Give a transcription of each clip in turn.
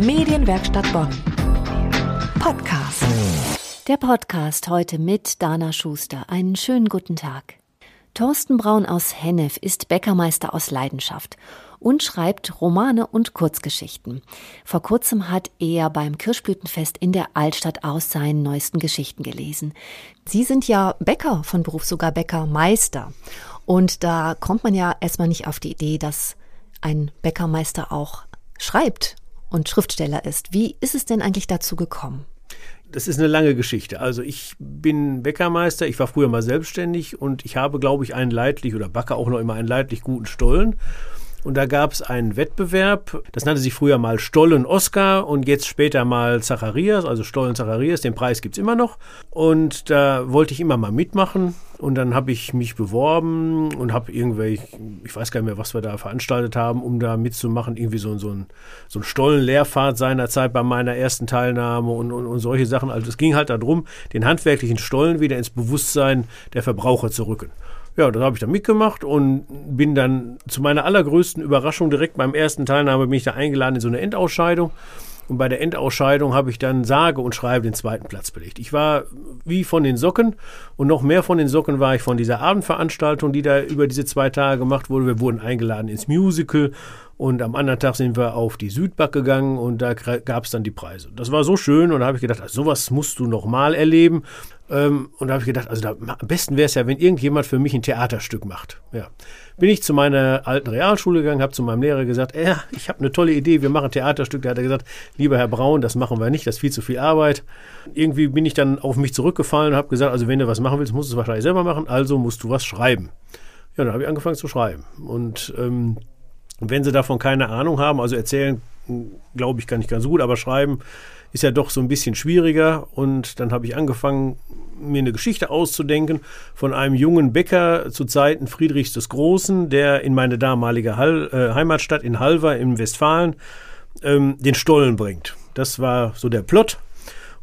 Medienwerkstatt Bonn. Podcast. Der Podcast heute mit Dana Schuster. Einen schönen guten Tag. Thorsten Braun aus Hennef ist Bäckermeister aus Leidenschaft und schreibt Romane und Kurzgeschichten. Vor kurzem hat er beim Kirschblütenfest in der Altstadt aus seinen neuesten Geschichten gelesen. Sie sind ja Bäcker von Beruf, sogar Bäckermeister. Und da kommt man ja erstmal nicht auf die Idee, dass ein Bäckermeister auch schreibt und Schriftsteller ist. Wie ist es denn eigentlich dazu gekommen? Das ist eine lange Geschichte. Also ich bin Bäckermeister, ich war früher mal selbstständig und ich habe, glaube ich, einen leidlich oder backe auch noch immer einen leidlich guten Stollen. Und da gab es einen Wettbewerb, das nannte sich früher mal Stollen Oscar und jetzt später mal Zacharias, also Stollen Zacharias, den Preis gibt es immer noch. Und da wollte ich immer mal mitmachen. Und dann habe ich mich beworben und habe irgendwelche, ich weiß gar nicht mehr, was wir da veranstaltet haben, um da mitzumachen. Irgendwie so, so ein, so ein Stollenlehrfahrt seinerzeit bei meiner ersten Teilnahme und, und, und solche Sachen. Also es ging halt darum, den handwerklichen Stollen wieder ins Bewusstsein der Verbraucher zu rücken. Ja, das habe ich dann mitgemacht und bin dann zu meiner allergrößten Überraschung direkt beim ersten Teilnahme bin da eingeladen in so eine Endausscheidung. Und bei der Endausscheidung habe ich dann sage und schreibe den zweiten Platz belegt. Ich war wie von den Socken und noch mehr von den Socken war ich von dieser Abendveranstaltung, die da über diese zwei Tage gemacht wurde. Wir wurden eingeladen ins Musical und am anderen Tag sind wir auf die Südback gegangen und da gab es dann die Preise. Das war so schön und da habe ich gedacht, also sowas musst du nochmal erleben. Ähm, und da habe ich gedacht, also da, am besten wäre es ja, wenn irgendjemand für mich ein Theaterstück macht. Ja. Bin ich zu meiner alten Realschule gegangen, habe zu meinem Lehrer gesagt, äh, ich habe eine tolle Idee, wir machen ein Theaterstück. Da hat er gesagt, lieber Herr Braun, das machen wir nicht, das ist viel zu viel Arbeit. Irgendwie bin ich dann auf mich zurückgefallen und habe gesagt, also wenn du was machen willst, musst du es wahrscheinlich selber machen, also musst du was schreiben. Ja, dann habe ich angefangen zu schreiben. Und ähm, wenn sie davon keine Ahnung haben, also erzählen, glaube ich, kann ich ganz gut, aber schreiben ist ja doch so ein bisschen schwieriger. Und dann habe ich angefangen, mir eine Geschichte auszudenken von einem jungen Bäcker zu Zeiten Friedrichs des Großen, der in meine damalige Hall, äh, Heimatstadt in Halver im Westfalen ähm, den Stollen bringt. Das war so der Plot.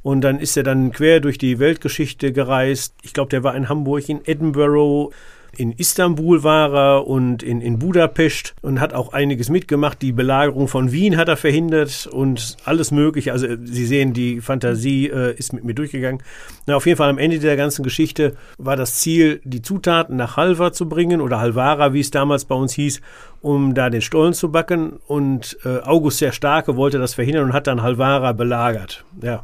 Und dann ist er dann quer durch die Weltgeschichte gereist. Ich glaube, der war in Hamburg, in Edinburgh, in Istanbul war er und in, in Budapest und hat auch einiges mitgemacht. Die Belagerung von Wien hat er verhindert und alles Mögliche. Also Sie sehen, die Fantasie äh, ist mit mir durchgegangen. Na, auf jeden Fall am Ende der ganzen Geschichte war das Ziel, die Zutaten nach Halva zu bringen oder Halvara, wie es damals bei uns hieß, um da den Stollen zu backen. Und äh, August der Starke wollte das verhindern und hat dann Halvara belagert. Ja,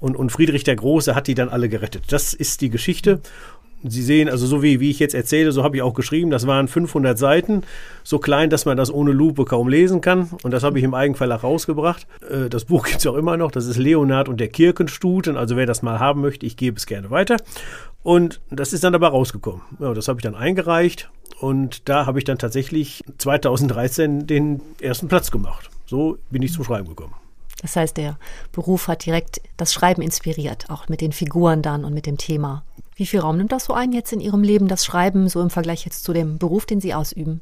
und, und Friedrich der Große hat die dann alle gerettet. Das ist die Geschichte. Sie sehen, also so wie, wie ich jetzt erzähle, so habe ich auch geschrieben, das waren 500 Seiten, so klein, dass man das ohne Lupe kaum lesen kann. Und das habe ich im Eigenverlag rausgebracht. Äh, das Buch gibt es auch immer noch, das ist Leonard und der Kirkenstuten. Also wer das mal haben möchte, ich gebe es gerne weiter. Und das ist dann aber rausgekommen. Ja, das habe ich dann eingereicht und da habe ich dann tatsächlich 2013 den ersten Platz gemacht. So bin ich zum Schreiben gekommen. Das heißt, der Beruf hat direkt das Schreiben inspiriert, auch mit den Figuren dann und mit dem Thema. Wie viel Raum nimmt das so ein jetzt in Ihrem Leben, das Schreiben, so im Vergleich jetzt zu dem Beruf, den Sie ausüben?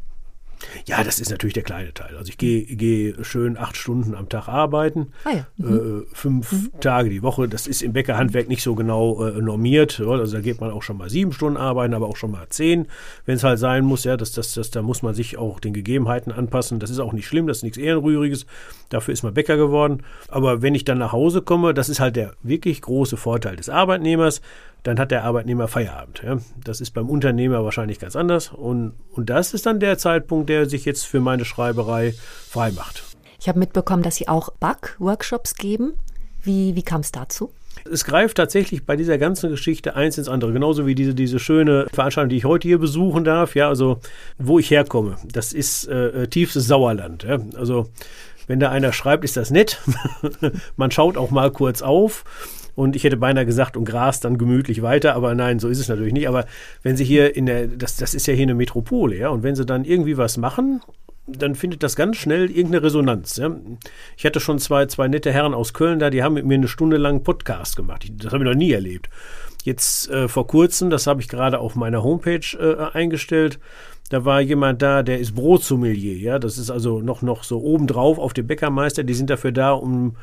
Ja, das ist natürlich der kleine Teil. Also ich gehe gehe schön acht Stunden am Tag arbeiten, ah ja. mhm. äh, fünf mhm. Tage die Woche. Das ist im Bäckerhandwerk nicht so genau äh, normiert. Also da geht man auch schon mal sieben Stunden arbeiten, aber auch schon mal zehn, wenn es halt sein muss. Ja, das, das, das, da muss man sich auch den Gegebenheiten anpassen. Das ist auch nicht schlimm, das ist nichts Ehrenrühriges. Dafür ist man Bäcker geworden. Aber wenn ich dann nach Hause komme, das ist halt der wirklich große Vorteil des Arbeitnehmers dann hat der Arbeitnehmer Feierabend. Ja. Das ist beim Unternehmer wahrscheinlich ganz anders. Und, und das ist dann der Zeitpunkt, der sich jetzt für meine Schreiberei frei macht. Ich habe mitbekommen, dass Sie auch Back-Workshops geben. Wie, wie kam es dazu? Es greift tatsächlich bei dieser ganzen Geschichte eins ins andere. Genauso wie diese, diese schöne Veranstaltung, die ich heute hier besuchen darf. Ja, also wo ich herkomme, das ist äh, äh tiefstes Sauerland. Ja. Also wenn da einer schreibt, ist das nett. Man schaut auch mal kurz auf. Und ich hätte beinahe gesagt, und Gras dann gemütlich weiter, aber nein, so ist es natürlich nicht. Aber wenn Sie hier in der, das, das ist ja hier eine Metropole, ja, und wenn Sie dann irgendwie was machen, dann findet das ganz schnell irgendeine Resonanz. Ja. Ich hatte schon zwei, zwei nette Herren aus Köln da, die haben mit mir eine Stunde lang Podcast gemacht. Das habe ich noch nie erlebt. Jetzt äh, vor kurzem, das habe ich gerade auf meiner Homepage äh, eingestellt, da war jemand da, der ist Brotsommelier, ja, das ist also noch, noch so obendrauf auf dem Bäckermeister, die sind dafür da, um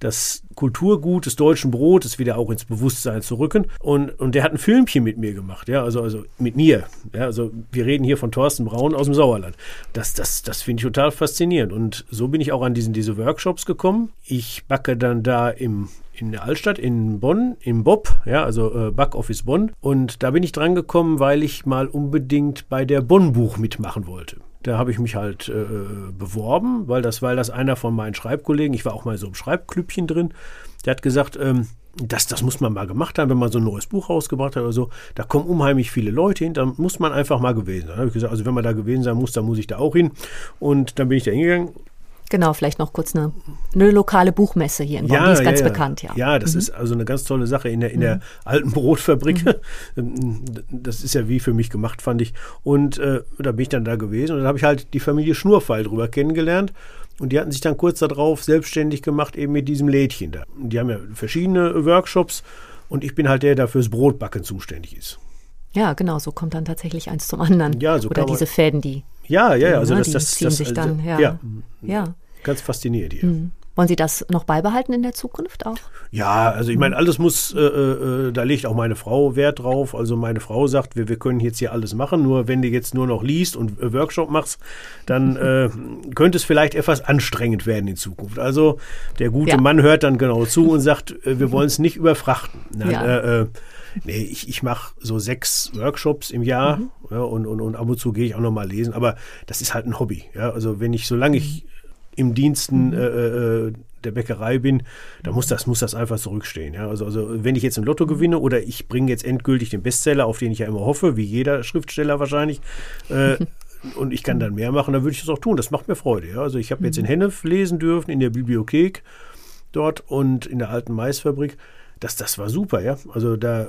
das Kulturgut des deutschen Brotes wieder auch ins Bewusstsein zu rücken. Und, und der hat ein Filmchen mit mir gemacht, ja, also, also mit mir. Ja, also wir reden hier von Thorsten Braun aus dem Sauerland. Das, das, das finde ich total faszinierend. Und so bin ich auch an diesen, diese Workshops gekommen. Ich backe dann da im in der Altstadt in Bonn, im Bob, ja, also äh, Backoffice Bonn. Und da bin ich dran gekommen, weil ich mal unbedingt bei der Bonn-Buch mitmachen wollte. Da habe ich mich halt äh, beworben, weil das, weil das einer von meinen Schreibkollegen, ich war auch mal so im Schreibklüppchen drin, der hat gesagt, ähm, das, das muss man mal gemacht haben, wenn man so ein neues Buch rausgebracht hat oder so. Da kommen unheimlich viele Leute hin, da muss man einfach mal gewesen sein. Da habe ich gesagt, also wenn man da gewesen sein muss, dann muss ich da auch hin. Und dann bin ich da hingegangen Genau, vielleicht noch kurz eine, eine lokale Buchmesse hier in Bonn, ja, die ist ganz ja, bekannt, ja. Ja, das mhm. ist also eine ganz tolle Sache in der, in mhm. der alten Brotfabrik. Mhm. Das ist ja wie für mich gemacht, fand ich. Und äh, da bin ich dann da gewesen und dann habe ich halt die Familie Schnurfeil drüber kennengelernt. Und die hatten sich dann kurz darauf selbstständig gemacht, eben mit diesem Lädchen da. Die haben ja verschiedene Workshops und ich bin halt der, der fürs Brotbacken zuständig ist. Ja, genau, so kommt dann tatsächlich eins zum anderen. Ja, so Oder diese Fäden, die. Ja, ja, ja. Also ne, das, das, ziehen das, sich dann, also, ja. ja. ja. Ganz fasziniert hier. Mhm. Wollen Sie das noch beibehalten in der Zukunft auch? Ja, also ich meine, alles muss, äh, äh, da legt auch meine Frau Wert drauf. Also meine Frau sagt, wir, wir können jetzt hier alles machen, nur wenn du jetzt nur noch liest und äh, Workshop machst, dann äh, könnte es vielleicht etwas anstrengend werden in Zukunft. Also der gute ja. Mann hört dann genau zu und sagt, äh, wir wollen es nicht überfrachten. Nein, ja. Äh, nee, ich, ich mache so sechs Workshops im Jahr mhm. ja, und, und, und ab und zu gehe ich auch noch mal lesen, aber das ist halt ein Hobby. Ja? Also wenn ich, solange ich im Diensten mhm. äh, äh, der Bäckerei bin, dann muss das, muss das einfach zurückstehen. Ja? Also, also wenn ich jetzt im Lotto gewinne oder ich bringe jetzt endgültig den Bestseller, auf den ich ja immer hoffe, wie jeder Schriftsteller wahrscheinlich, äh, und ich kann dann mehr machen, dann würde ich das auch tun. Das macht mir Freude. Ja? Also ich habe jetzt in mhm. Hennef lesen dürfen, in der Bibliothek dort und in der alten Maisfabrik das, das war super, ja. Also da,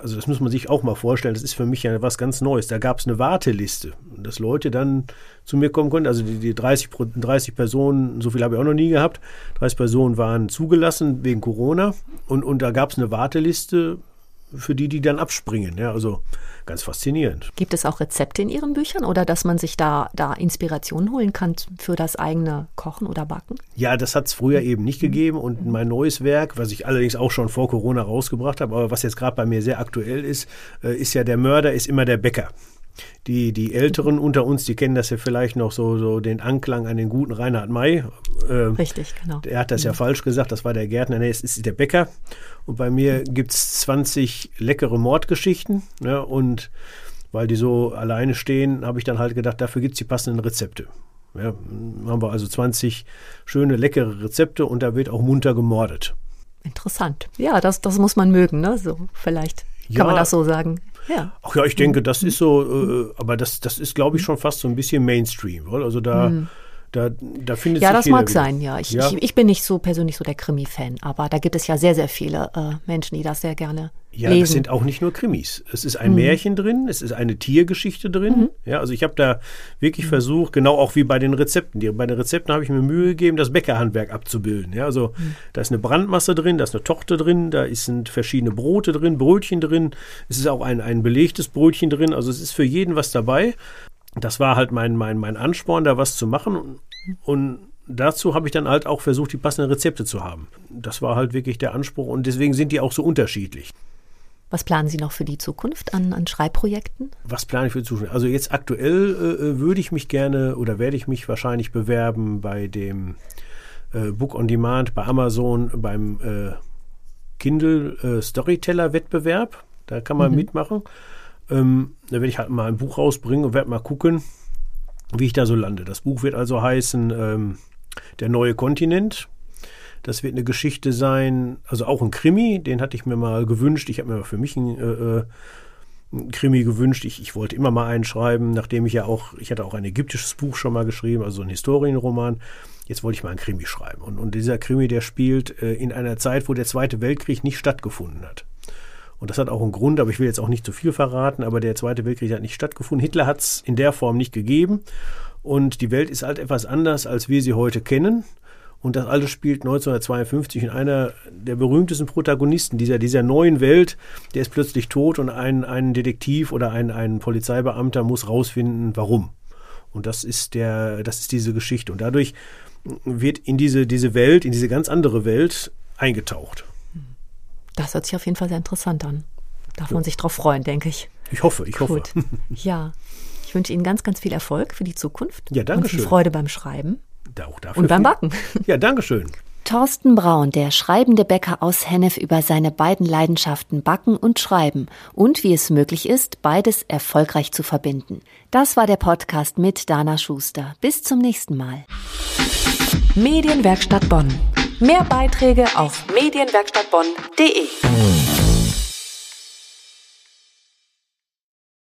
also das muss man sich auch mal vorstellen. Das ist für mich ja was ganz Neues. Da gab es eine Warteliste, dass Leute dann zu mir kommen konnten. Also die, die 30, 30 Personen, so viel habe ich auch noch nie gehabt. 30 Personen waren zugelassen wegen Corona und, und da gab es eine Warteliste für die, die dann abspringen. Ja, also ganz faszinierend. Gibt es auch Rezepte in Ihren Büchern oder dass man sich da, da Inspirationen holen kann für das eigene Kochen oder Backen? Ja, das hat es früher eben nicht gegeben und mein neues Werk, was ich allerdings auch schon vor Corona rausgebracht habe, aber was jetzt gerade bei mir sehr aktuell ist, äh, ist ja der Mörder ist immer der Bäcker. Die, die Älteren unter uns, die kennen das ja vielleicht noch so, so den Anklang an den guten Reinhard May. Äh, Richtig, genau. Er hat das ja mhm. falsch gesagt, das war der Gärtner. Nee, es ist der Bäcker. Und bei mir gibt es 20 leckere Mordgeschichten. Ja, und weil die so alleine stehen, habe ich dann halt gedacht, dafür gibt es die passenden Rezepte. Ja, haben wir also 20 schöne, leckere Rezepte und da wird auch munter gemordet. Interessant. Ja, das, das muss man mögen, ne? So, vielleicht kann ja, man das so sagen. Ja. Ach ja, ich denke, das ist so, äh, aber das, das ist, glaube ich, schon fast so ein bisschen Mainstream. Oder? Also da, mhm. Da, da findet ja, das mag wieder. sein, ja. Ich, ja. Ich, ich, bin nicht so persönlich so der Krimi-Fan, aber da gibt es ja sehr, sehr viele äh, Menschen, die das sehr gerne ja, lesen. das sind auch nicht nur Krimis. Es ist ein mhm. Märchen drin, es ist eine Tiergeschichte drin. Mhm. Ja, also ich habe da wirklich versucht, genau auch wie bei den Rezepten. Die, bei den Rezepten habe ich mir Mühe gegeben, das Bäckerhandwerk abzubilden. Ja, also mhm. da ist eine Brandmasse drin, da ist eine Tochter drin, da sind verschiedene Brote drin, Brötchen drin. Es ist auch ein, ein belegtes Brötchen drin. Also es ist für jeden was dabei das war halt mein, mein, mein Ansporn, da was zu machen. Und dazu habe ich dann halt auch versucht, die passenden Rezepte zu haben. Das war halt wirklich der Anspruch und deswegen sind die auch so unterschiedlich. Was planen Sie noch für die Zukunft an, an Schreibprojekten? Was plane ich für die Zukunft? Also jetzt aktuell äh, äh würde ich mich gerne oder werde ich mich wahrscheinlich bewerben bei dem äh, Book on Demand, bei Amazon, beim äh, Kindle äh, Storyteller Wettbewerb. Da kann man mhm. mitmachen. Ähm, da werde ich halt mal ein Buch rausbringen und werde mal gucken, wie ich da so lande. Das Buch wird also heißen ähm, Der neue Kontinent. Das wird eine Geschichte sein, also auch ein Krimi, den hatte ich mir mal gewünscht. Ich habe mir für mich einen, äh, äh, einen Krimi gewünscht. Ich, ich, wollte immer mal einen schreiben, nachdem ich ja auch, ich hatte auch ein ägyptisches Buch schon mal geschrieben, also ein Historienroman. Jetzt wollte ich mal einen Krimi schreiben. Und, und dieser Krimi, der spielt äh, in einer Zeit, wo der Zweite Weltkrieg nicht stattgefunden hat. Und das hat auch einen Grund, aber ich will jetzt auch nicht zu viel verraten, aber der Zweite Weltkrieg hat nicht stattgefunden. Hitler hat es in der Form nicht gegeben. Und die Welt ist halt etwas anders, als wir sie heute kennen. Und das alles spielt 1952 in einer der berühmtesten Protagonisten dieser, dieser neuen Welt. Der ist plötzlich tot und ein, ein Detektiv oder ein, ein Polizeibeamter muss rausfinden, warum. Und das ist der, das ist diese Geschichte. Und dadurch wird in diese, diese Welt, in diese ganz andere Welt eingetaucht. Das hört sich auf jeden Fall sehr interessant an. Darf man sich drauf freuen, denke ich. Ich hoffe, ich hoffe. Gut. Ja. Ich wünsche Ihnen ganz, ganz viel Erfolg für die Zukunft. Ja, danke Und viel schön. Freude beim Schreiben auch dafür und beim Backen. Ja, danke schön. Thorsten Braun, der schreibende Bäcker aus Hennef, über seine beiden Leidenschaften Backen und Schreiben und wie es möglich ist, beides erfolgreich zu verbinden. Das war der Podcast mit Dana Schuster. Bis zum nächsten Mal. Medienwerkstatt Bonn. Mehr Beiträge auf medienwerkstattbonn.de.